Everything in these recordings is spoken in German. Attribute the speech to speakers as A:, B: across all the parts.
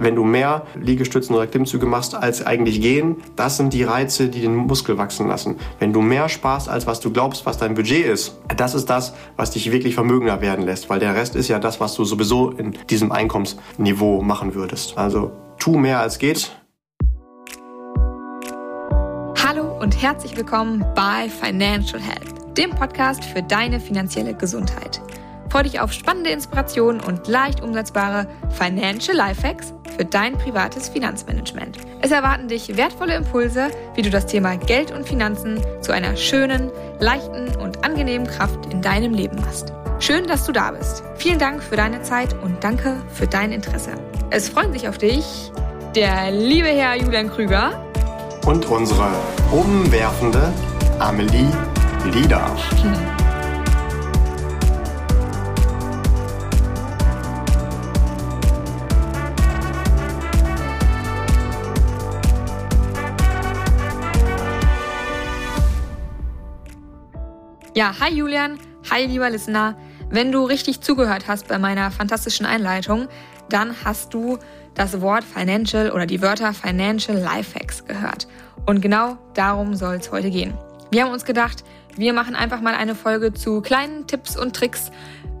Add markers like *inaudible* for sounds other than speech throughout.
A: Wenn du mehr Liegestützen oder Klimmzüge machst, als eigentlich gehen, das sind die Reize, die den Muskel wachsen lassen. Wenn du mehr sparst, als was du glaubst, was dein Budget ist, das ist das, was dich wirklich vermögender werden lässt, weil der Rest ist ja das, was du sowieso in diesem Einkommensniveau machen würdest. Also tu mehr als geht.
B: Hallo und herzlich willkommen bei Financial Health, dem Podcast für deine finanzielle Gesundheit. Freue dich auf spannende Inspirationen und leicht umsetzbare Financial Lifehacks für dein privates Finanzmanagement. Es erwarten dich wertvolle Impulse, wie du das Thema Geld und Finanzen zu einer schönen, leichten und angenehmen Kraft in deinem Leben machst. Schön, dass du da bist. Vielen Dank für deine Zeit und danke für dein Interesse. Es freuen sich auf dich der liebe Herr Julian Krüger
A: und unsere umwerfende Amelie Lieder.
B: Ja, hi Julian, hi lieber Listener. Wenn du richtig zugehört hast bei meiner fantastischen Einleitung, dann hast du das Wort Financial oder die Wörter Financial Lifehacks gehört. Und genau darum soll es heute gehen. Wir haben uns gedacht, wir machen einfach mal eine Folge zu kleinen Tipps und Tricks,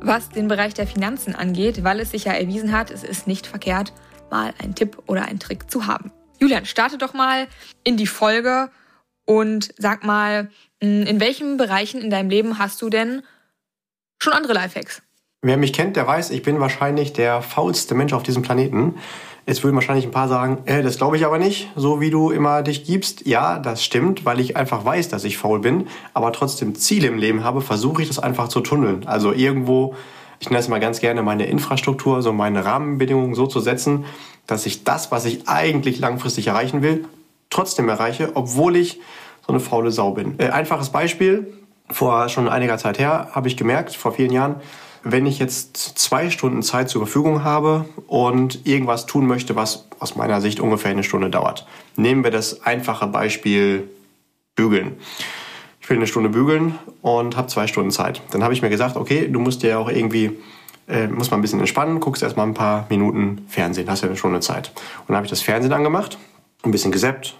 B: was den Bereich der Finanzen angeht, weil es sich ja erwiesen hat, es ist nicht verkehrt, mal einen Tipp oder einen Trick zu haben. Julian, starte doch mal in die Folge und sag mal, in welchen Bereichen in deinem Leben hast du denn schon andere Lifehacks?
A: Wer mich kennt, der weiß, ich bin wahrscheinlich der faulste Mensch auf diesem Planeten. Jetzt würden wahrscheinlich ein paar sagen, äh, das glaube ich aber nicht, so wie du immer dich gibst. Ja, das stimmt, weil ich einfach weiß, dass ich faul bin, aber trotzdem Ziele im Leben habe, versuche ich das einfach zu tunneln. Also irgendwo, ich nenne es mal ganz gerne meine Infrastruktur, so meine Rahmenbedingungen so zu setzen, dass ich das, was ich eigentlich langfristig erreichen will, trotzdem erreiche, obwohl ich so eine faule Sau bin. Äh, einfaches Beispiel, vor schon einiger Zeit her habe ich gemerkt, vor vielen Jahren, wenn ich jetzt zwei Stunden Zeit zur Verfügung habe und irgendwas tun möchte, was aus meiner Sicht ungefähr eine Stunde dauert. Nehmen wir das einfache Beispiel Bügeln. Ich will eine Stunde bügeln und habe zwei Stunden Zeit. Dann habe ich mir gesagt, okay, du musst dir auch irgendwie, äh, muss mal ein bisschen entspannen, guckst erstmal ein paar Minuten Fernsehen, hast ja eine Stunde Zeit. Und dann habe ich das Fernsehen angemacht, ein bisschen gesäppt,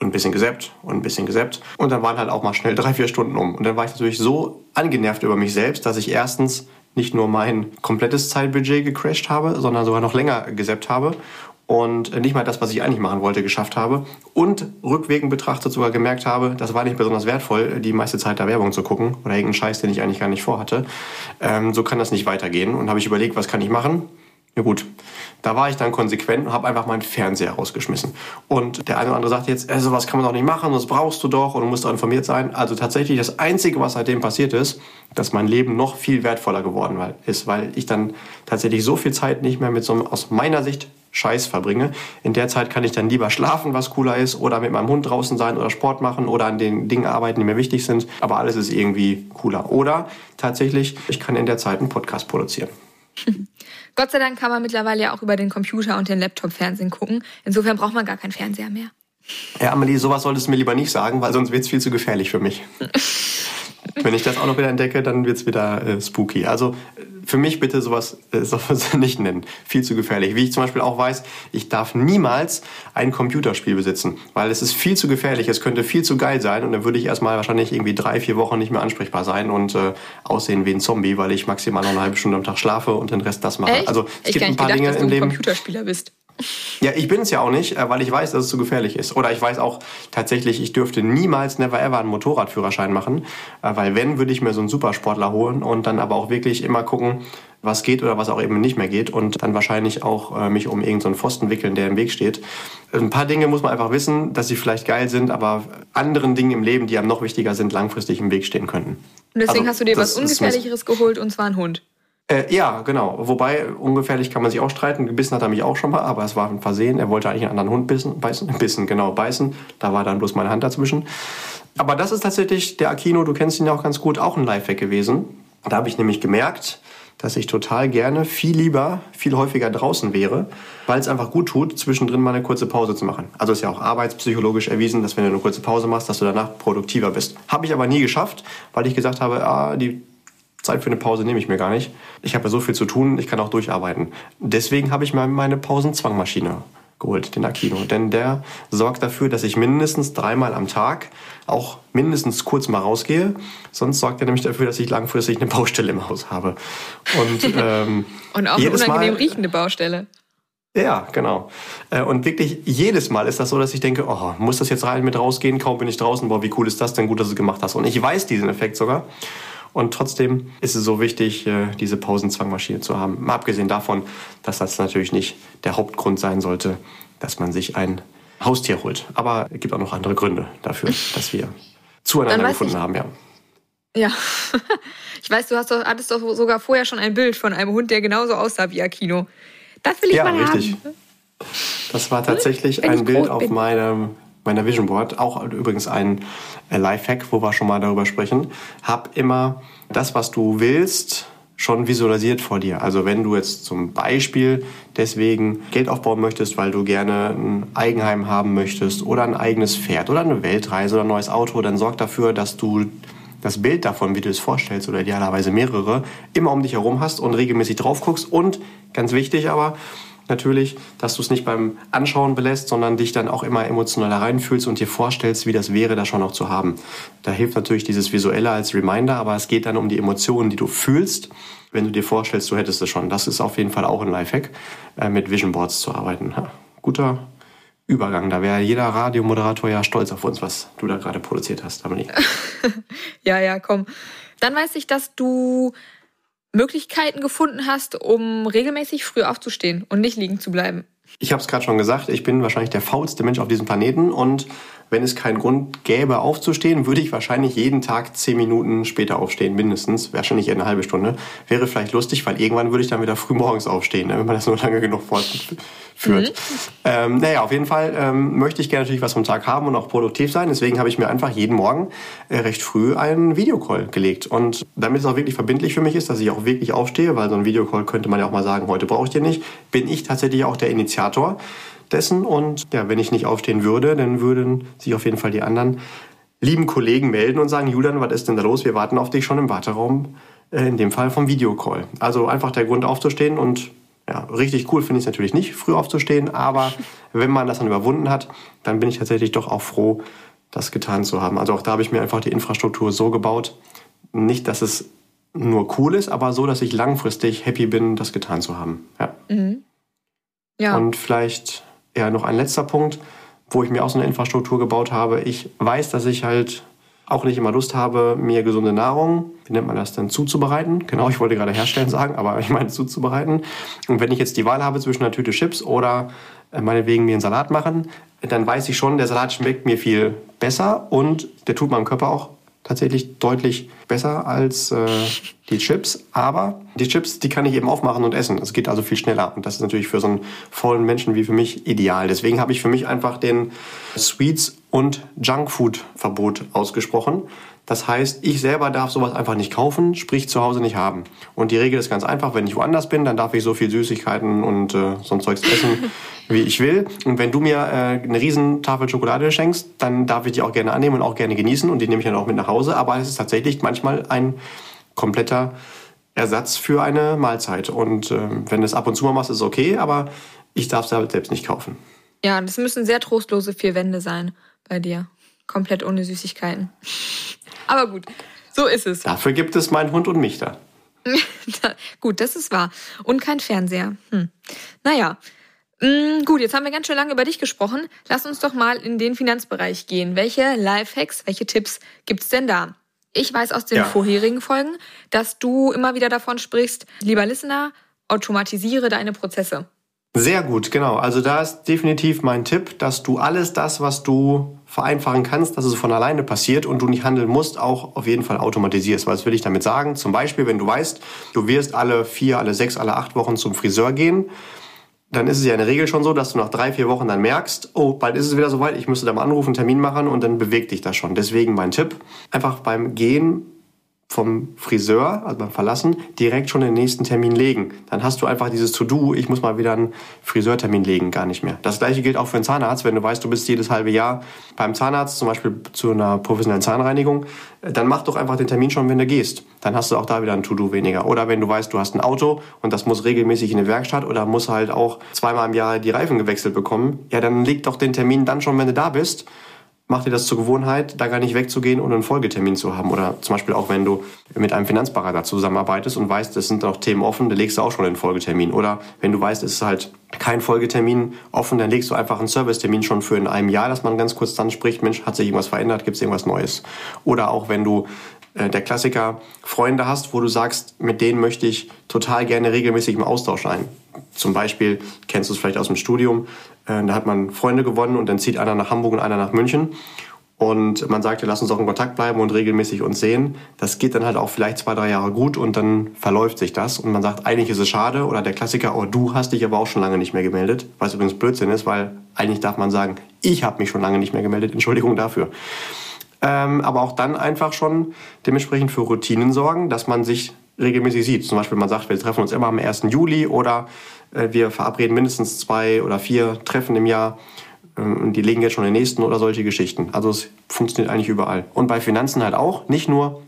A: und ein bisschen gesäppt und ein bisschen gesäppt. Und dann waren halt auch mal schnell drei, vier Stunden um. Und dann war ich natürlich so angenervt über mich selbst, dass ich erstens nicht nur mein komplettes Zeitbudget gecrashed habe, sondern sogar noch länger gesäppt habe und nicht mal das, was ich eigentlich machen wollte, geschafft habe. Und rückwirkend betrachtet sogar gemerkt habe, das war nicht besonders wertvoll, die meiste Zeit da Werbung zu gucken oder irgendeinen Scheiß, den ich eigentlich gar nicht vorhatte. Ähm, so kann das nicht weitergehen. Und habe ich überlegt, was kann ich machen? Ja gut, da war ich dann konsequent und habe einfach meinen Fernseher rausgeschmissen. Und der eine oder andere sagt jetzt, äh, sowas kann man doch nicht machen, das brauchst du doch und du musst doch informiert sein. Also tatsächlich das Einzige, was seitdem passiert ist, dass mein Leben noch viel wertvoller geworden ist, weil ich dann tatsächlich so viel Zeit nicht mehr mit so einem, aus meiner Sicht, Scheiß verbringe. In der Zeit kann ich dann lieber schlafen, was cooler ist, oder mit meinem Hund draußen sein oder Sport machen oder an den Dingen arbeiten, die mir wichtig sind. Aber alles ist irgendwie cooler. Oder tatsächlich, ich kann in der Zeit einen Podcast produzieren. *laughs*
B: Gott sei Dank kann man mittlerweile ja auch über den Computer und den Laptop Fernsehen gucken. Insofern braucht man gar keinen Fernseher mehr.
A: Ja, Amelie, sowas solltest du mir lieber nicht sagen, weil sonst wird es viel zu gefährlich für mich. *laughs* Wenn ich das auch noch wieder entdecke, dann wird es wieder äh, spooky. Also für mich bitte sowas, äh, sowas *laughs* nicht nennen. Viel zu gefährlich. Wie ich zum Beispiel auch weiß, ich darf niemals ein Computerspiel besitzen, weil es ist viel zu gefährlich. Es könnte viel zu geil sein und dann würde ich erstmal wahrscheinlich irgendwie drei, vier Wochen nicht mehr ansprechbar sein und äh, aussehen wie ein Zombie, weil ich maximal noch eine halbe Stunde am Tag schlafe und den Rest das mache.
B: Echt? Also es ich gibt ein paar gedacht, Dinge dass du im Leben. Computerspieler bist.
A: Ja, ich bin es ja auch nicht, äh, weil ich weiß, dass es zu gefährlich ist. Oder ich weiß auch tatsächlich, ich dürfte niemals, never ever einen Motorradführerschein machen, äh, weil wenn, würde ich mir so einen Supersportler holen und dann aber auch wirklich immer gucken, was geht oder was auch eben nicht mehr geht und dann wahrscheinlich auch äh, mich um irgendeinen so Pfosten wickeln, der im Weg steht. Ein paar Dinge muss man einfach wissen, dass sie vielleicht geil sind, aber anderen Dingen im Leben, die einem noch wichtiger sind, langfristig im Weg stehen könnten.
B: Und deswegen also, hast du dir was Ungefährlicheres geholt und zwar einen Hund.
A: Äh, ja, genau. Wobei, ungefährlich kann man sich auch streiten. Gebissen hat er mich auch schon mal, aber es war ein Versehen. Er wollte eigentlich einen anderen Hund bissen, beißen, *laughs* bissen, genau, beißen. Da war dann bloß meine Hand dazwischen. Aber das ist tatsächlich der Akino, du kennst ihn ja auch ganz gut, auch ein Lifehack gewesen. Da habe ich nämlich gemerkt, dass ich total gerne viel lieber, viel häufiger draußen wäre, weil es einfach gut tut, zwischendrin mal eine kurze Pause zu machen. Also ist ja auch arbeitspsychologisch erwiesen, dass wenn du eine kurze Pause machst, dass du danach produktiver bist. Habe ich aber nie geschafft, weil ich gesagt habe, ah, die Zeit für eine Pause nehme ich mir gar nicht. Ich habe ja so viel zu tun, ich kann auch durcharbeiten. Deswegen habe ich mir meine Pausenzwangmaschine geholt, den Akino. Denn der sorgt dafür, dass ich mindestens dreimal am Tag auch mindestens kurz mal rausgehe. Sonst sorgt er nämlich dafür, dass ich langfristig eine Baustelle im Haus habe.
B: Und, *laughs* ähm, Und auch eine unangenehm Mal, riechende Baustelle.
A: Ja, genau. Äh, und wirklich jedes Mal ist das so, dass ich denke, oh, muss das jetzt rein mit rausgehen? Kaum bin ich draußen. Boah, wie cool ist das denn? Gut, dass du es gemacht hast. Und ich weiß diesen Effekt sogar. Und trotzdem ist es so wichtig, äh, diese Pausenzwangmaschine zu haben. Mal abgesehen davon, dass das natürlich nicht der Hauptgrund sein sollte, dass man sich ein Haustier holt. Aber es gibt auch noch andere Gründe dafür, dass wir *laughs* zueinander gefunden ich, haben, ja.
B: Ja. *laughs* Ich weiß, du hast doch, hattest doch sogar vorher schon ein Bild von einem Hund, der genauso aussah wie Akino. Das will ich ja, mal richtig. haben.
A: Das war tatsächlich ein Bild auf meinem meiner Vision Board, auch übrigens ein äh, Lifehack, wo wir schon mal darüber sprechen. Hab immer das, was du willst, schon visualisiert vor dir. Also wenn du jetzt zum Beispiel deswegen Geld aufbauen möchtest, weil du gerne ein Eigenheim haben möchtest oder ein eigenes Pferd oder eine Weltreise oder ein neues Auto, dann sorg dafür, dass du das Bild davon, wie du es vorstellst oder idealerweise mehrere, immer um dich herum hast und regelmäßig drauf guckst und ganz wichtig aber, natürlich, dass du es nicht beim Anschauen belässt, sondern dich dann auch immer emotional reinfühlst und dir vorstellst, wie das wäre, das schon noch zu haben. Da hilft natürlich dieses Visuelle als Reminder, aber es geht dann um die Emotionen, die du fühlst, wenn du dir vorstellst, du hättest es schon. Das ist auf jeden Fall auch ein Lifehack, äh, mit Vision Boards zu arbeiten. Ja, guter Übergang. Da wäre jeder Radiomoderator ja stolz auf uns, was du da gerade produziert hast, Amelie. *laughs*
B: ja, ja, komm. Dann weiß ich, dass du Möglichkeiten gefunden hast, um regelmäßig früh aufzustehen und nicht liegen zu bleiben.
A: Ich habe es gerade schon gesagt, ich bin wahrscheinlich der faulste Mensch auf diesem Planeten und wenn es keinen Grund gäbe, aufzustehen, würde ich wahrscheinlich jeden Tag zehn Minuten später aufstehen, mindestens. Wahrscheinlich eher eine halbe Stunde. Wäre vielleicht lustig, weil irgendwann würde ich dann wieder früh morgens aufstehen, ne, wenn man das nur lange genug fortführt. Mhm. Ähm, naja, auf jeden Fall ähm, möchte ich gerne natürlich was vom Tag haben und auch produktiv sein. Deswegen habe ich mir einfach jeden Morgen äh, recht früh einen Videocall gelegt. Und damit es auch wirklich verbindlich für mich ist, dass ich auch wirklich aufstehe, weil so ein Videocall könnte man ja auch mal sagen, heute brauche ich den nicht, bin ich tatsächlich auch der Initiator dessen. Und ja, wenn ich nicht aufstehen würde, dann würden sich auf jeden Fall die anderen lieben Kollegen melden und sagen, Julian, was ist denn da los? Wir warten auf dich schon im Warteraum, äh, in dem Fall vom Videocall. Also einfach der Grund aufzustehen und ja, richtig cool finde ich es natürlich nicht, früh aufzustehen, aber *laughs* wenn man das dann überwunden hat, dann bin ich tatsächlich doch auch froh, das getan zu haben. Also auch da habe ich mir einfach die Infrastruktur so gebaut, nicht, dass es nur cool ist, aber so, dass ich langfristig happy bin, das getan zu haben. Ja. Mhm. ja. Und vielleicht ja, noch ein letzter Punkt, wo ich mir auch so eine Infrastruktur gebaut habe. Ich weiß, dass ich halt auch nicht immer Lust habe, mir gesunde Nahrung, wie nennt man das denn, zuzubereiten. Genau, ich wollte gerade herstellen sagen, aber *laughs* ich meine zuzubereiten. Und wenn ich jetzt die Wahl habe zwischen einer Tüte Chips oder äh, meinetwegen mir einen Salat machen, dann weiß ich schon, der Salat schmeckt mir viel besser und der tut meinem Körper auch tatsächlich deutlich besser als äh, die Chips. Aber die Chips, die kann ich eben aufmachen und essen. Es geht also viel schneller. Und das ist natürlich für so einen vollen Menschen wie für mich ideal. Deswegen habe ich für mich einfach den Sweets und Junkfood-Verbot ausgesprochen. Das heißt, ich selber darf sowas einfach nicht kaufen, sprich zu Hause nicht haben. Und die Regel ist ganz einfach, wenn ich woanders bin, dann darf ich so viel Süßigkeiten und äh, so ein Zeugs essen, wie ich will. Und wenn du mir äh, eine riesen Tafel Schokolade schenkst, dann darf ich die auch gerne annehmen und auch gerne genießen und die nehme ich dann auch mit nach Hause. Aber es ist tatsächlich manchmal ein kompletter Ersatz für eine Mahlzeit. Und äh, wenn du es ab und zu mal machst, ist es okay, aber ich darf es halt selbst nicht kaufen.
B: Ja, das müssen sehr trostlose vier Wände sein bei dir. Komplett ohne Süßigkeiten. *laughs* Aber gut, so ist es.
A: Dafür gibt es meinen Hund und mich da. *laughs*
B: gut, das ist wahr. Und kein Fernseher. Hm. Naja. Mm, gut, jetzt haben wir ganz schön lange über dich gesprochen. Lass uns doch mal in den Finanzbereich gehen. Welche Lifehacks, welche Tipps gibt's denn da? Ich weiß aus den ja. vorherigen Folgen, dass du immer wieder davon sprichst, lieber Listener, automatisiere deine Prozesse.
A: Sehr gut, genau. Also da ist definitiv mein Tipp, dass du alles das, was du vereinfachen kannst, dass es von alleine passiert und du nicht handeln musst, auch auf jeden Fall automatisierst. Was will ich damit sagen? Zum Beispiel, wenn du weißt, du wirst alle vier, alle sechs, alle acht Wochen zum Friseur gehen, dann ist es ja in der Regel schon so, dass du nach drei, vier Wochen dann merkst, oh, bald ist es wieder soweit, ich müsste da mal anrufen, Termin machen und dann bewegt dich das schon. Deswegen mein Tipp, einfach beim Gehen vom Friseur, also beim Verlassen, direkt schon den nächsten Termin legen. Dann hast du einfach dieses To-Do, ich muss mal wieder einen Friseurtermin legen, gar nicht mehr. Das gleiche gilt auch für einen Zahnarzt. Wenn du weißt, du bist jedes halbe Jahr beim Zahnarzt, zum Beispiel zu einer professionellen Zahnreinigung, dann mach doch einfach den Termin schon, wenn du gehst. Dann hast du auch da wieder ein To-Do weniger. Oder wenn du weißt, du hast ein Auto und das muss regelmäßig in die Werkstatt oder muss halt auch zweimal im Jahr die Reifen gewechselt bekommen, ja, dann leg doch den Termin dann schon, wenn du da bist mach dir das zur Gewohnheit, da gar nicht wegzugehen und einen Folgetermin zu haben. Oder zum Beispiel auch, wenn du mit einem Finanzberater zusammenarbeitest und weißt, es sind noch Themen offen, dann legst du auch schon einen Folgetermin. Oder wenn du weißt, es ist halt kein Folgetermin offen, dann legst du einfach einen Servicetermin schon für in einem Jahr, dass man ganz kurz dann spricht, Mensch, hat sich irgendwas verändert, gibt es irgendwas Neues. Oder auch wenn du äh, der Klassiker Freunde hast, wo du sagst, mit denen möchte ich total gerne regelmäßig im Austausch sein. Zum Beispiel kennst du es vielleicht aus dem Studium, äh, da hat man Freunde gewonnen und dann zieht einer nach Hamburg und einer nach München. Und man sagt, ja, lass uns auch in Kontakt bleiben und regelmäßig uns sehen. Das geht dann halt auch vielleicht zwei, drei Jahre gut und dann verläuft sich das. Und man sagt, eigentlich ist es schade. Oder der Klassiker, oh, du hast dich aber auch schon lange nicht mehr gemeldet. Was übrigens Blödsinn ist, weil eigentlich darf man sagen, ich habe mich schon lange nicht mehr gemeldet. Entschuldigung dafür. Ähm, aber auch dann einfach schon dementsprechend für Routinen sorgen, dass man sich regelmäßig sieht. Zum Beispiel man sagt, wir treffen uns immer am 1. Juli oder äh, wir verabreden mindestens zwei oder vier Treffen im Jahr ähm, und die legen jetzt schon den nächsten oder solche Geschichten. Also es funktioniert eigentlich überall. Und bei Finanzen halt auch. Nicht nur,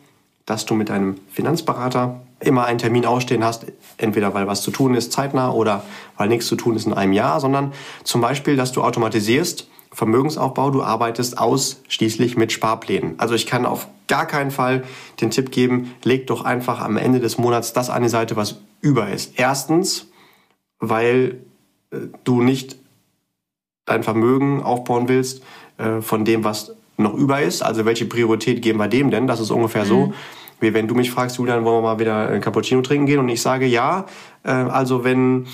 A: dass du mit deinem Finanzberater immer einen Termin ausstehen hast, entweder weil was zu tun ist zeitnah oder weil nichts zu tun ist in einem Jahr, sondern zum Beispiel, dass du automatisierst Vermögensaufbau, du arbeitest ausschließlich mit Sparplänen. Also ich kann auf gar keinen Fall den Tipp geben, leg doch einfach am Ende des Monats das an die Seite, was über ist. Erstens, weil äh, du nicht dein Vermögen aufbauen willst äh, von dem, was noch über ist. Also welche Priorität geben wir dem denn? Das ist ungefähr mhm. so, wie wenn du mich fragst, Julian, wollen wir mal wieder ein Cappuccino trinken gehen? Und ich sage ja. Äh, also wenn äh,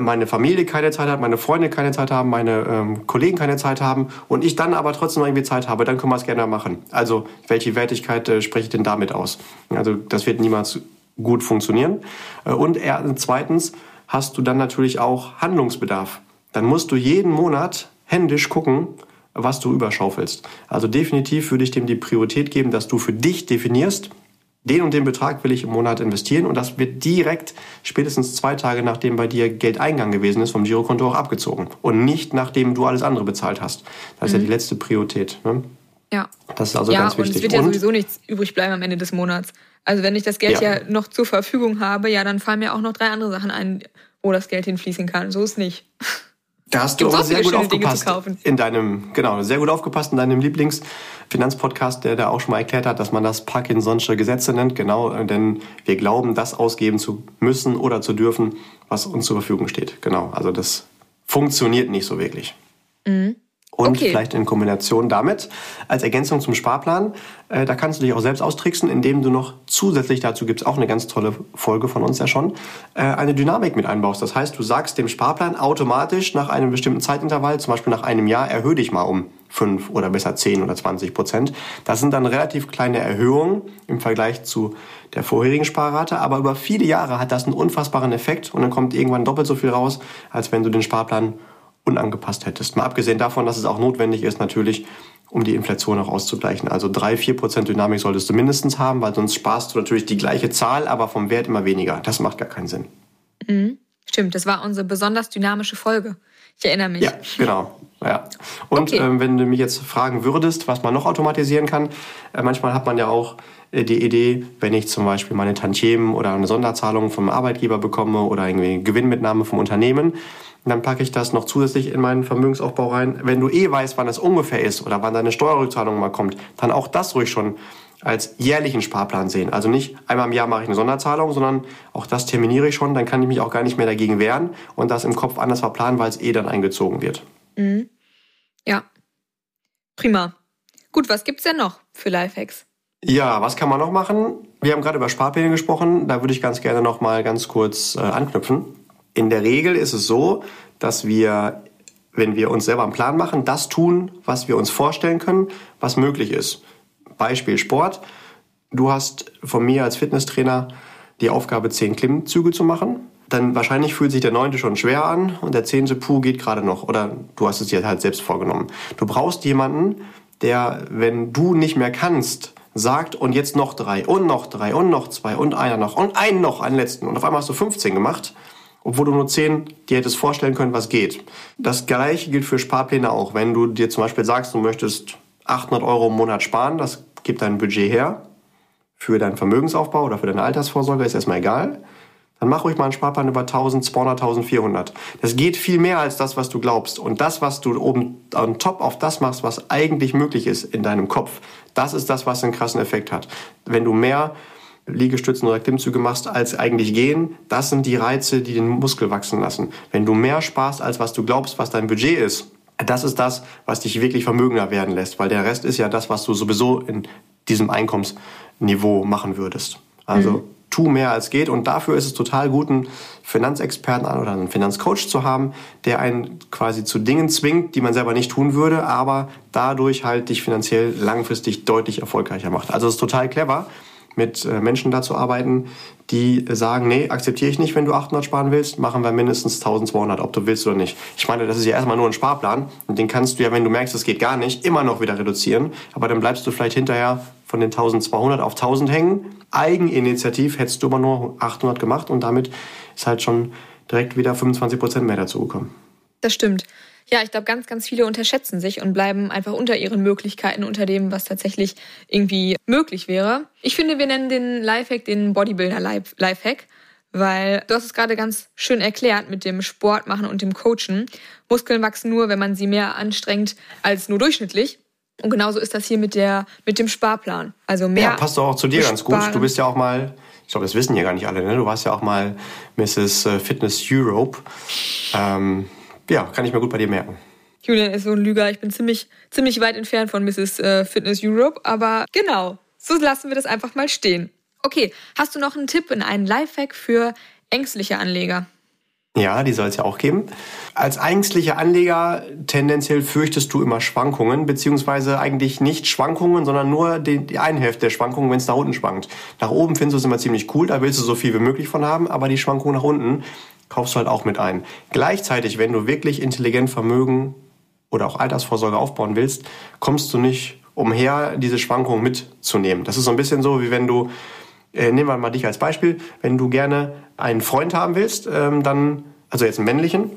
A: meine Familie keine Zeit hat, meine Freunde keine Zeit haben, meine ähm, Kollegen keine Zeit haben und ich dann aber trotzdem noch irgendwie Zeit habe, dann können wir es gerne machen. Also welche Wertigkeit äh, spreche ich denn damit aus? Also das wird niemals gut funktionieren. Äh, und er, zweitens hast du dann natürlich auch Handlungsbedarf. Dann musst du jeden Monat händisch gucken, was du überschaufelst. Also definitiv würde ich dem die Priorität geben, dass du für dich definierst, den und den Betrag will ich im Monat investieren und das wird direkt spätestens zwei Tage nachdem bei dir Geldeingang gewesen ist vom Girokonto auch abgezogen und nicht nachdem du alles andere bezahlt hast. Das ist ja die mhm. letzte Priorität. Ne?
B: Ja.
A: Das ist also ja, ganz wichtig.
B: Und es wird ja sowieso nichts übrig bleiben am Ende des Monats. Also wenn ich das Geld ja. ja noch zur Verfügung habe, ja, dann fallen mir auch noch drei andere Sachen ein, wo das Geld hinfließen kann. So ist nicht.
A: Da hast du aber sehr gut aufgepasst in deinem, genau, sehr gut aufgepasst in deinem Lieblingsfinanzpodcast, der da auch schon mal erklärt hat, dass man das Parkinson'sche Gesetze nennt, genau, denn wir glauben, das ausgeben zu müssen oder zu dürfen, was uns zur Verfügung steht. Genau, also das funktioniert nicht so wirklich. Mhm. Und okay. vielleicht in Kombination damit, als Ergänzung zum Sparplan, äh, da kannst du dich auch selbst austricksen, indem du noch zusätzlich, dazu gibt's auch eine ganz tolle Folge von uns ja schon, äh, eine Dynamik mit einbaust. Das heißt, du sagst dem Sparplan automatisch nach einem bestimmten Zeitintervall, zum Beispiel nach einem Jahr, erhöhe dich mal um fünf oder besser zehn oder zwanzig Prozent. Das sind dann relativ kleine Erhöhungen im Vergleich zu der vorherigen Sparrate, aber über viele Jahre hat das einen unfassbaren Effekt und dann kommt irgendwann doppelt so viel raus, als wenn du den Sparplan unangepasst hättest. Mal abgesehen davon, dass es auch notwendig ist, natürlich, um die Inflation auch auszugleichen. Also drei, vier Prozent Dynamik solltest du mindestens haben, weil sonst sparst du natürlich die gleiche Zahl, aber vom Wert immer weniger. Das macht gar keinen Sinn.
B: Mhm. Stimmt, das war unsere besonders dynamische Folge. Ich erinnere mich.
A: Ja, genau. Ja. Und okay. ähm, wenn du mich jetzt fragen würdest, was man noch automatisieren kann, äh, manchmal hat man ja auch die Idee, wenn ich zum Beispiel meine Tantiemen oder eine Sonderzahlung vom Arbeitgeber bekomme oder irgendwie Gewinnmitnahme vom Unternehmen, dann packe ich das noch zusätzlich in meinen Vermögensaufbau rein. Wenn du eh weißt, wann es ungefähr ist oder wann deine Steuerrückzahlung mal kommt, dann auch das ruhig schon als jährlichen Sparplan sehen. Also nicht einmal im Jahr mache ich eine Sonderzahlung, sondern auch das terminiere ich schon, dann kann ich mich auch gar nicht mehr dagegen wehren und das im Kopf anders verplanen, weil es eh dann eingezogen wird.
B: Mhm. Ja, prima. Gut, was gibt's denn noch für Lifehacks?
A: Ja, was kann man noch machen? Wir haben gerade über Sparpläne gesprochen, da würde ich ganz gerne noch mal ganz kurz äh, anknüpfen. In der Regel ist es so, dass wir, wenn wir uns selber einen Plan machen, das tun, was wir uns vorstellen können, was möglich ist. Beispiel Sport. Du hast von mir als Fitnesstrainer die Aufgabe, zehn Klimmzüge zu machen. Dann wahrscheinlich fühlt sich der neunte schon schwer an und der zehnte Puh geht gerade noch. Oder du hast es dir halt selbst vorgenommen. Du brauchst jemanden, der, wenn du nicht mehr kannst, sagt und jetzt noch drei und noch drei und noch zwei und einer noch und einen noch, einen letzten. Und auf einmal hast du 15 gemacht, obwohl du nur 10 dir hättest vorstellen können, was geht. Das gleiche gilt für Sparpläne auch. Wenn du dir zum Beispiel sagst, du möchtest 800 Euro im Monat sparen, das gibt dein Budget her für deinen Vermögensaufbau oder für deine Altersvorsorge, ist erstmal egal dann mach ruhig mal einen Sparplan über 1200, 1400. Das geht viel mehr als das, was du glaubst. Und das, was du oben on top auf das machst, was eigentlich möglich ist in deinem Kopf, das ist das, was einen krassen Effekt hat. Wenn du mehr Liegestützen oder Klimmzüge machst, als eigentlich gehen, das sind die Reize, die den Muskel wachsen lassen. Wenn du mehr sparst, als was du glaubst, was dein Budget ist, das ist das, was dich wirklich vermögender werden lässt, weil der Rest ist ja das, was du sowieso in diesem Einkommensniveau machen würdest. Also mhm tu mehr als geht. Und dafür ist es total gut, einen Finanzexperten oder einen Finanzcoach zu haben, der einen quasi zu Dingen zwingt, die man selber nicht tun würde, aber dadurch halt dich finanziell langfristig deutlich erfolgreicher macht. Also es ist total clever, mit äh, Menschen da zu arbeiten, die sagen, nee, akzeptiere ich nicht, wenn du 800 sparen willst, machen wir mindestens 1200, ob du willst oder nicht. Ich meine, das ist ja erstmal nur ein Sparplan und den kannst du ja, wenn du merkst, es geht gar nicht, immer noch wieder reduzieren, aber dann bleibst du vielleicht hinterher von den 1200 auf 1000 hängen. Eigeninitiativ hättest du immer nur 800 gemacht und damit ist halt schon direkt wieder 25 Prozent mehr dazugekommen.
B: Das stimmt. Ja, ich glaube, ganz, ganz viele unterschätzen sich und bleiben einfach unter ihren Möglichkeiten, unter dem, was tatsächlich irgendwie möglich wäre. Ich finde, wir nennen den Lifehack den Bodybuilder-Lifehack, weil du hast es gerade ganz schön erklärt mit dem Sport machen und dem Coachen. Muskeln wachsen nur, wenn man sie mehr anstrengt als nur durchschnittlich. Und genauso ist das hier mit, der, mit dem Sparplan. Also mehr. Ja,
A: passt doch auch zu dir ganz gut. Du bist ja auch mal, ich glaube, das wissen ja gar nicht alle, ne? Du warst ja auch mal Mrs. Äh, Fitness Europe. Ähm, ja, kann ich mir gut bei dir merken.
B: Julian ist so ein Lüger. Ich bin ziemlich, ziemlich weit entfernt von Mrs. Äh, Fitness Europe. Aber genau, so lassen wir das einfach mal stehen. Okay, hast du noch einen Tipp in einen Lifehack für ängstliche Anleger?
A: Ja, die soll es ja auch geben. Als ängstlicher Anleger tendenziell fürchtest du immer Schwankungen, beziehungsweise eigentlich nicht Schwankungen, sondern nur die, die eine Hälfte der Schwankungen, wenn es nach unten schwankt. Nach oben findest du es immer ziemlich cool, da willst du so viel wie möglich von haben, aber die Schwankungen nach unten kaufst du halt auch mit ein. Gleichzeitig, wenn du wirklich intelligent Vermögen oder auch Altersvorsorge aufbauen willst, kommst du nicht umher, diese Schwankungen mitzunehmen. Das ist so ein bisschen so, wie wenn du äh, nehmen wir mal dich als Beispiel, wenn du gerne einen Freund haben willst, ähm, dann, also jetzt einen männlichen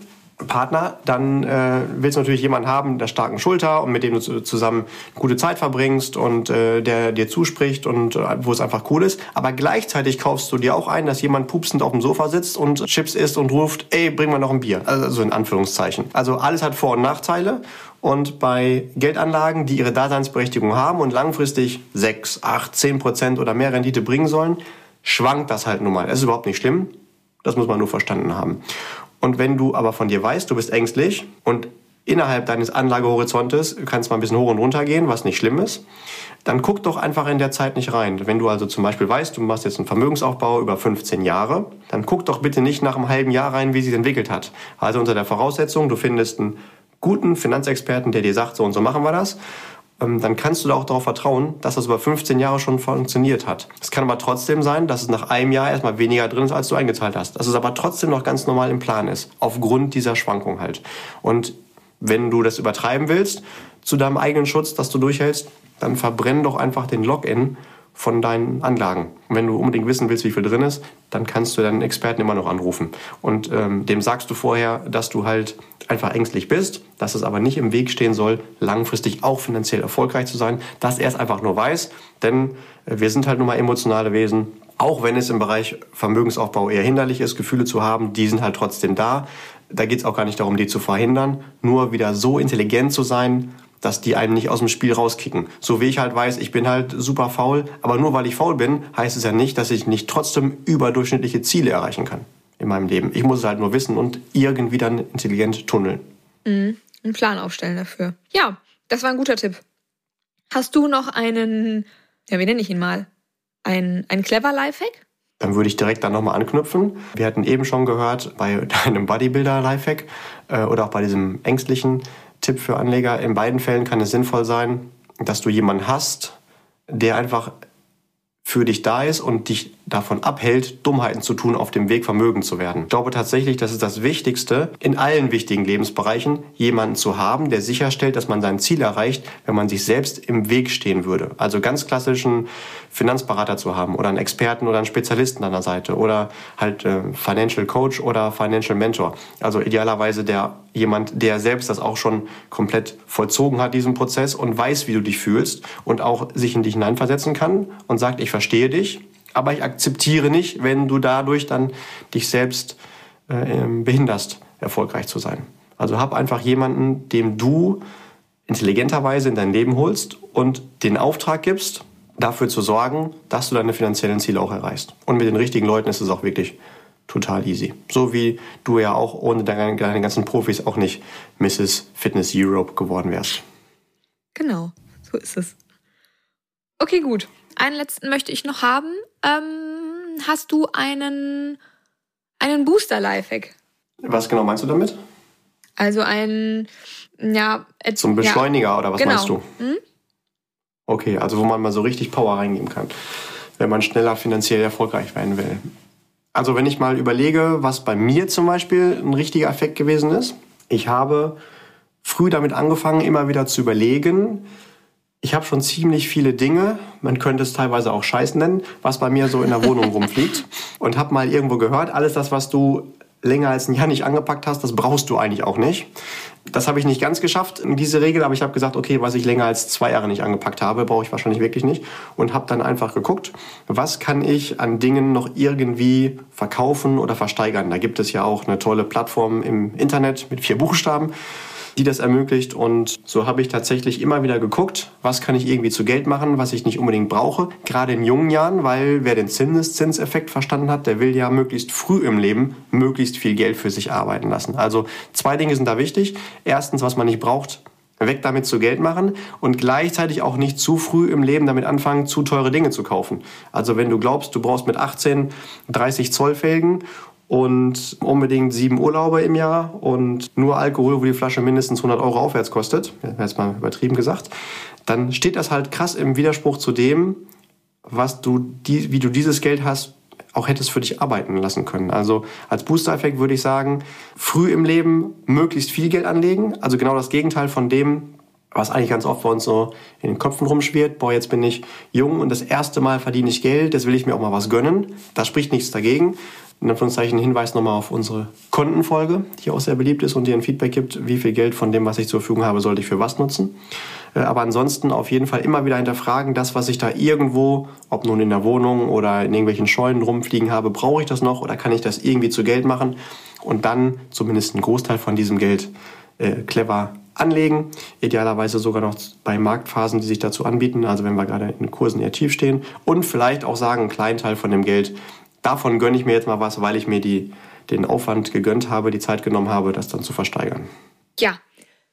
A: Partner, dann äh, willst du natürlich jemanden haben, der starken Schulter und mit dem du zusammen gute Zeit verbringst und äh, der dir zuspricht und äh, wo es einfach cool ist. Aber gleichzeitig kaufst du dir auch ein, dass jemand pupsend auf dem Sofa sitzt und Chips isst und ruft, ey, bring mal noch ein Bier. Also in Anführungszeichen. Also alles hat Vor- und Nachteile und bei Geldanlagen, die ihre Daseinsberechtigung haben und langfristig 6, 8, 10 Prozent oder mehr Rendite bringen sollen, schwankt das halt nun mal. Das ist überhaupt nicht schlimm. Das muss man nur verstanden haben. Und wenn du aber von dir weißt, du bist ängstlich und innerhalb deines Anlagehorizontes kannst mal ein bisschen hoch und runter gehen, was nicht schlimm ist, dann guck doch einfach in der Zeit nicht rein. Wenn du also zum Beispiel weißt, du machst jetzt einen Vermögensaufbau über 15 Jahre, dann guck doch bitte nicht nach einem halben Jahr rein, wie sich entwickelt hat. Also unter der Voraussetzung, du findest einen guten Finanzexperten, der dir sagt, so und so machen wir das, dann kannst du da auch darauf vertrauen, dass das über 15 Jahre schon funktioniert hat. Es kann aber trotzdem sein, dass es nach einem Jahr erstmal weniger drin ist, als du eingezahlt hast. Dass es aber trotzdem noch ganz normal im Plan ist, aufgrund dieser Schwankung halt. Und wenn du das übertreiben willst, zu deinem eigenen Schutz, dass du durchhältst, dann verbrenn doch einfach den Login von deinen Anlagen. Und wenn du unbedingt wissen willst, wie viel drin ist, dann kannst du deinen Experten immer noch anrufen. Und ähm, dem sagst du vorher, dass du halt einfach ängstlich bist, dass es aber nicht im Weg stehen soll, langfristig auch finanziell erfolgreich zu sein, dass er es einfach nur weiß. Denn äh, wir sind halt nun mal emotionale Wesen. Auch wenn es im Bereich Vermögensaufbau eher hinderlich ist, Gefühle zu haben, die sind halt trotzdem da. Da geht es auch gar nicht darum, die zu verhindern, nur wieder so intelligent zu sein, dass die einen nicht aus dem Spiel rauskicken. So wie ich halt weiß, ich bin halt super faul, aber nur weil ich faul bin, heißt es ja nicht, dass ich nicht trotzdem überdurchschnittliche Ziele erreichen kann in meinem Leben. Ich muss es halt nur wissen und irgendwie dann intelligent tunneln.
B: Mhm. Einen Plan aufstellen dafür. Ja, das war ein guter Tipp. Hast du noch einen, ja, wie nenne ich ihn mal? Ein, ein clever Lifehack?
A: Dann würde ich direkt da nochmal anknüpfen. Wir hatten eben schon gehört, bei *laughs* deinem Bodybuilder-Lifehack äh, oder auch bei diesem ängstlichen Tipp für Anleger. In beiden Fällen kann es sinnvoll sein, dass du jemanden hast, der einfach für dich da ist und dich davon abhält, Dummheiten zu tun, auf dem Weg vermögen zu werden. Ich glaube tatsächlich, das ist das Wichtigste in allen wichtigen Lebensbereichen, jemanden zu haben, der sicherstellt, dass man sein Ziel erreicht, wenn man sich selbst im Weg stehen würde. Also ganz klassischen Finanzberater zu haben oder einen Experten oder einen Spezialisten an der Seite oder halt äh, Financial Coach oder Financial Mentor. Also idealerweise der jemand, der selbst das auch schon komplett vollzogen hat, diesen Prozess und weiß, wie du dich fühlst und auch sich in dich hineinversetzen kann und sagt, ich verstehe dich, aber ich akzeptiere nicht, wenn du dadurch dann dich selbst äh, ähm, behinderst, erfolgreich zu sein. Also hab einfach jemanden, dem du intelligenterweise in dein Leben holst und den Auftrag gibst, dafür zu sorgen, dass du deine finanziellen Ziele auch erreichst. Und mit den richtigen Leuten ist es auch wirklich total easy. So wie du ja auch ohne deine, deine ganzen Profis auch nicht Mrs. Fitness Europe geworden wärst.
B: Genau, so ist es. Okay, gut. Einen letzten möchte ich noch haben. Ähm, hast du einen, einen Booster-Lifehack?
A: Was genau meinst du damit?
B: Also ein, ja...
A: Zum Beschleuniger ja. oder was genau. meinst du? Hm? Okay, also wo man mal so richtig Power reingeben kann, wenn man schneller finanziell erfolgreich werden will. Also wenn ich mal überlege, was bei mir zum Beispiel ein richtiger Effekt gewesen ist. Ich habe früh damit angefangen, immer wieder zu überlegen, ich habe schon ziemlich viele Dinge, man könnte es teilweise auch Scheiß nennen, was bei mir so in der Wohnung *laughs* rumfliegt. Und habe mal irgendwo gehört, alles das, was du länger als ein Jahr nicht angepackt hast, das brauchst du eigentlich auch nicht. Das habe ich nicht ganz geschafft, diese Regel, aber ich habe gesagt, okay, was ich länger als zwei Jahre nicht angepackt habe, brauche ich wahrscheinlich wirklich nicht. Und habe dann einfach geguckt, was kann ich an Dingen noch irgendwie verkaufen oder versteigern. Da gibt es ja auch eine tolle Plattform im Internet mit vier Buchstaben die das ermöglicht. Und so habe ich tatsächlich immer wieder geguckt, was kann ich irgendwie zu Geld machen, was ich nicht unbedingt brauche. Gerade in jungen Jahren, weil wer den Zinseszinseffekt verstanden hat, der will ja möglichst früh im Leben möglichst viel Geld für sich arbeiten lassen. Also zwei Dinge sind da wichtig. Erstens, was man nicht braucht, weg damit zu Geld machen und gleichzeitig auch nicht zu früh im Leben damit anfangen, zu teure Dinge zu kaufen. Also wenn du glaubst, du brauchst mit 18 30 Zoll Felgen und unbedingt sieben Urlaube im Jahr und nur Alkohol, wo die Flasche mindestens 100 Euro aufwärts kostet, jetzt mal übertrieben gesagt, dann steht das halt krass im Widerspruch zu dem, was du, wie du dieses Geld hast, auch hättest für dich arbeiten lassen können. Also als Booster-Effekt würde ich sagen, früh im Leben möglichst viel Geld anlegen. Also genau das Gegenteil von dem, was eigentlich ganz oft bei uns so in den Köpfen rumschwirrt. Boah, jetzt bin ich jung und das erste Mal verdiene ich Geld, jetzt will ich mir auch mal was gönnen. Da spricht nichts dagegen in Anführungszeichen Hinweis nochmal auf unsere Kontenfolge, die auch sehr beliebt ist und die ein Feedback gibt, wie viel Geld von dem, was ich zur Verfügung habe, sollte ich für was nutzen. Äh, aber ansonsten auf jeden Fall immer wieder hinterfragen, das, was ich da irgendwo, ob nun in der Wohnung oder in irgendwelchen Scheunen rumfliegen habe, brauche ich das noch oder kann ich das irgendwie zu Geld machen und dann zumindest einen Großteil von diesem Geld äh, clever anlegen. Idealerweise sogar noch bei Marktphasen, die sich dazu anbieten, also wenn wir gerade in Kursen eher tief stehen. Und vielleicht auch sagen, einen kleinen Teil von dem Geld davon gönne ich mir jetzt mal was, weil ich mir die, den Aufwand gegönnt habe, die Zeit genommen habe, das dann zu versteigern.
B: Ja,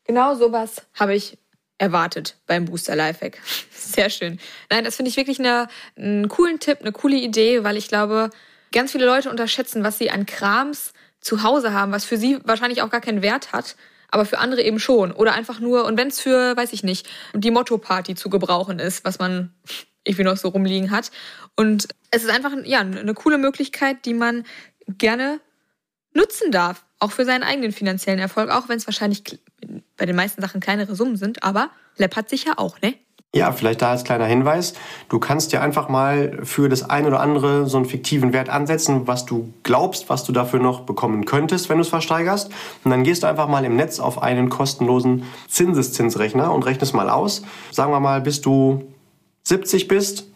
B: genau sowas habe ich erwartet beim Booster Lifehack. *laughs* Sehr schön. Nein, das finde ich wirklich eine, einen coolen Tipp, eine coole Idee, weil ich glaube, ganz viele Leute unterschätzen, was sie an Krams zu Hause haben, was für sie wahrscheinlich auch gar keinen Wert hat, aber für andere eben schon. Oder einfach nur, und wenn es für, weiß ich nicht, die Motto-Party zu gebrauchen ist, was man irgendwie noch so rumliegen hat. Und es ist einfach ja, eine coole Möglichkeit, die man gerne nutzen darf. Auch für seinen eigenen finanziellen Erfolg, auch wenn es wahrscheinlich bei den meisten Sachen kleinere Summen sind, aber läppert sich ja auch, ne?
A: Ja, vielleicht da als kleiner Hinweis. Du kannst dir einfach mal für das ein oder andere so einen fiktiven Wert ansetzen, was du glaubst, was du dafür noch bekommen könntest, wenn du es versteigerst. Und dann gehst du einfach mal im Netz auf einen kostenlosen Zinseszinsrechner und rechnest mal aus. Sagen wir mal, bist du 70 bist,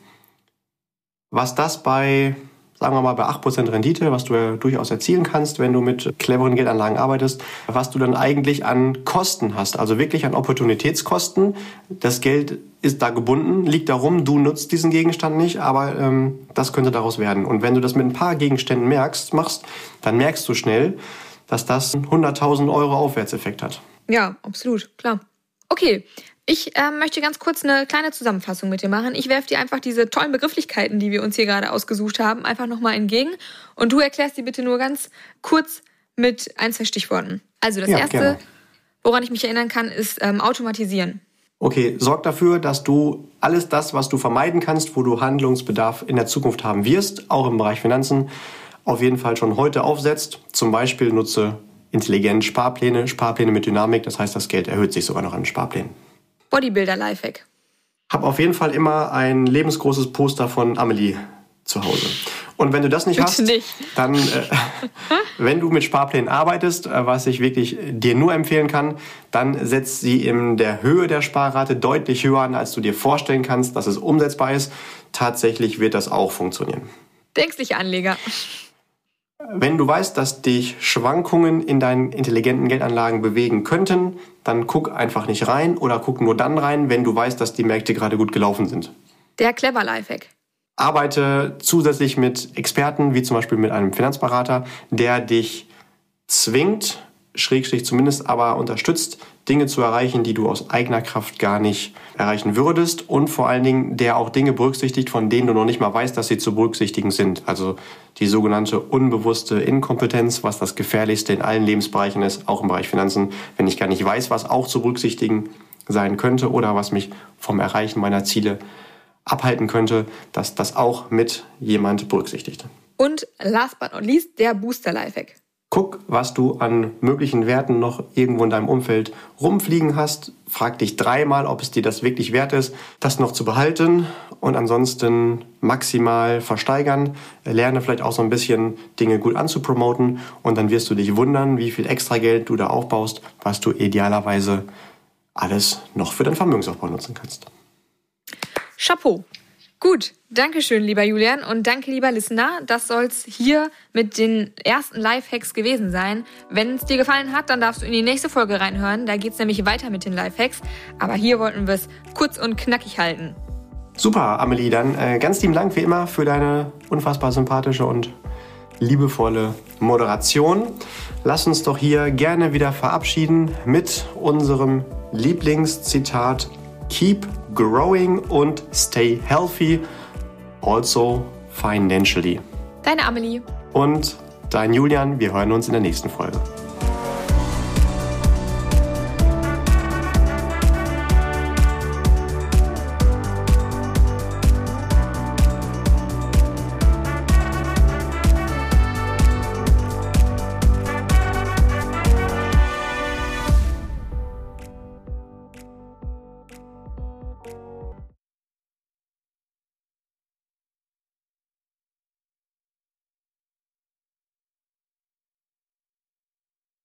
A: was das bei, sagen wir mal, bei 8% Rendite, was du ja durchaus erzielen kannst, wenn du mit cleveren Geldanlagen arbeitest, was du dann eigentlich an Kosten hast, also wirklich an Opportunitätskosten. Das Geld ist da gebunden, liegt darum, du nutzt diesen Gegenstand nicht, aber ähm, das könnte daraus werden. Und wenn du das mit ein paar Gegenständen merkst, machst, dann merkst du schnell, dass das 100.000 Euro Aufwärtseffekt hat.
B: Ja, absolut, klar. Okay, ich äh, möchte ganz kurz eine kleine Zusammenfassung mit dir machen. Ich werfe dir einfach diese tollen Begrifflichkeiten, die wir uns hier gerade ausgesucht haben, einfach nochmal entgegen. Und du erklärst die bitte nur ganz kurz mit ein, zwei Stichworten. Also das ja, Erste, gerne. woran ich mich erinnern kann, ist ähm, Automatisieren.
A: Okay, sorg dafür, dass du alles das, was du vermeiden kannst, wo du Handlungsbedarf in der Zukunft haben wirst, auch im Bereich Finanzen, auf jeden Fall schon heute aufsetzt. Zum Beispiel nutze intelligent Sparpläne, Sparpläne mit Dynamik, das heißt, das Geld erhöht sich sogar noch an Sparplänen.
B: Bodybuilder Lifehack.
A: Hab auf jeden Fall immer ein lebensgroßes Poster von Amelie zu Hause. Und wenn du das nicht
B: Bitte
A: hast,
B: nicht.
A: dann, äh, *laughs* wenn du mit Sparplänen arbeitest, äh, was ich wirklich dir nur empfehlen kann, dann setz sie in der Höhe der Sparrate deutlich höher an, als du dir vorstellen kannst, dass es umsetzbar ist. Tatsächlich wird das auch funktionieren.
B: Denkliche Anleger.
A: Wenn du weißt, dass dich Schwankungen in deinen intelligenten Geldanlagen bewegen könnten, dann guck einfach nicht rein oder guck nur dann rein, wenn du weißt, dass die Märkte gerade gut gelaufen sind.
B: Der Clever Lifehack.
A: Arbeite zusätzlich mit Experten, wie zum Beispiel mit einem Finanzberater, der dich zwingt, schrägstrich zumindest aber unterstützt, Dinge zu erreichen, die du aus eigener Kraft gar nicht erreichen würdest und vor allen Dingen, der auch Dinge berücksichtigt, von denen du noch nicht mal weißt, dass sie zu berücksichtigen sind. Also die sogenannte unbewusste Inkompetenz, was das Gefährlichste in allen Lebensbereichen ist, auch im Bereich Finanzen, wenn ich gar nicht weiß, was auch zu berücksichtigen sein könnte oder was mich vom Erreichen meiner Ziele abhalten könnte, dass das auch mit jemand berücksichtigt.
B: Und last but not least, der Booster Lifehack.
A: Guck, was du an möglichen Werten noch irgendwo in deinem Umfeld rumfliegen hast. Frag dich dreimal, ob es dir das wirklich wert ist, das noch zu behalten und ansonsten maximal versteigern. Lerne vielleicht auch so ein bisschen Dinge gut anzupromoten und dann wirst du dich wundern, wie viel extra Geld du da aufbaust, was du idealerweise alles noch für deinen Vermögensaufbau nutzen kannst.
B: Chapeau. Gut, danke schön, lieber Julian und danke, lieber Listener. Das soll's hier mit den ersten Lifehacks gewesen sein. Wenn es dir gefallen hat, dann darfst du in die nächste Folge reinhören. Da geht's nämlich weiter mit den Lifehacks. Aber hier wollten wir es kurz und knackig halten.
A: Super, Amelie, dann äh, ganz lieben Dank wie immer für deine unfassbar sympathische und liebevolle Moderation. Lass uns doch hier gerne wieder verabschieden mit unserem Lieblingszitat Keep growing und stay healthy, also financially.
B: Deine Amelie.
A: Und dein Julian, wir hören uns in der nächsten Folge.